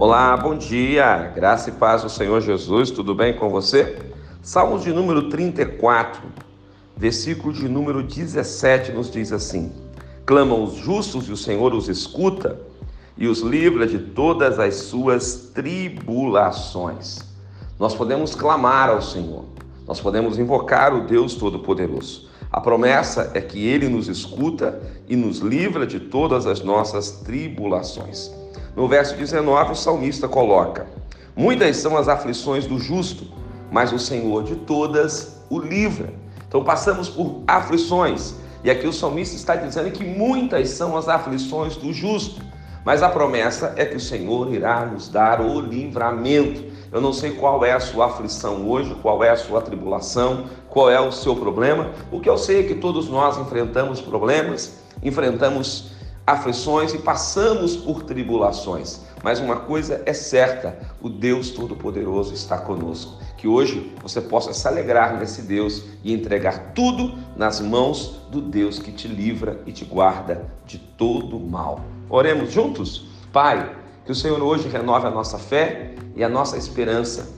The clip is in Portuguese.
Olá, bom dia, graça e paz do Senhor Jesus, tudo bem com você? Salmos de número 34, versículo de número 17 nos diz assim: Clamam os justos e o Senhor os escuta e os livra de todas as suas tribulações. Nós podemos clamar ao Senhor, nós podemos invocar o Deus Todo-Poderoso. A promessa é que Ele nos escuta e nos livra de todas as nossas tribulações. No verso 19, o salmista coloca: Muitas são as aflições do justo, mas o Senhor de todas o livra. Então passamos por aflições, e aqui o salmista está dizendo que muitas são as aflições do justo, mas a promessa é que o Senhor irá nos dar o livramento. Eu não sei qual é a sua aflição hoje, qual é a sua tribulação, qual é o seu problema. O que eu sei é que todos nós enfrentamos problemas, enfrentamos aflições e passamos por tribulações. Mas uma coisa é certa: o Deus Todo-Poderoso está conosco. Que hoje você possa se alegrar nesse Deus e entregar tudo nas mãos do Deus que te livra e te guarda de todo mal. Oremos juntos? Pai, que o Senhor hoje renove a nossa fé e a nossa esperança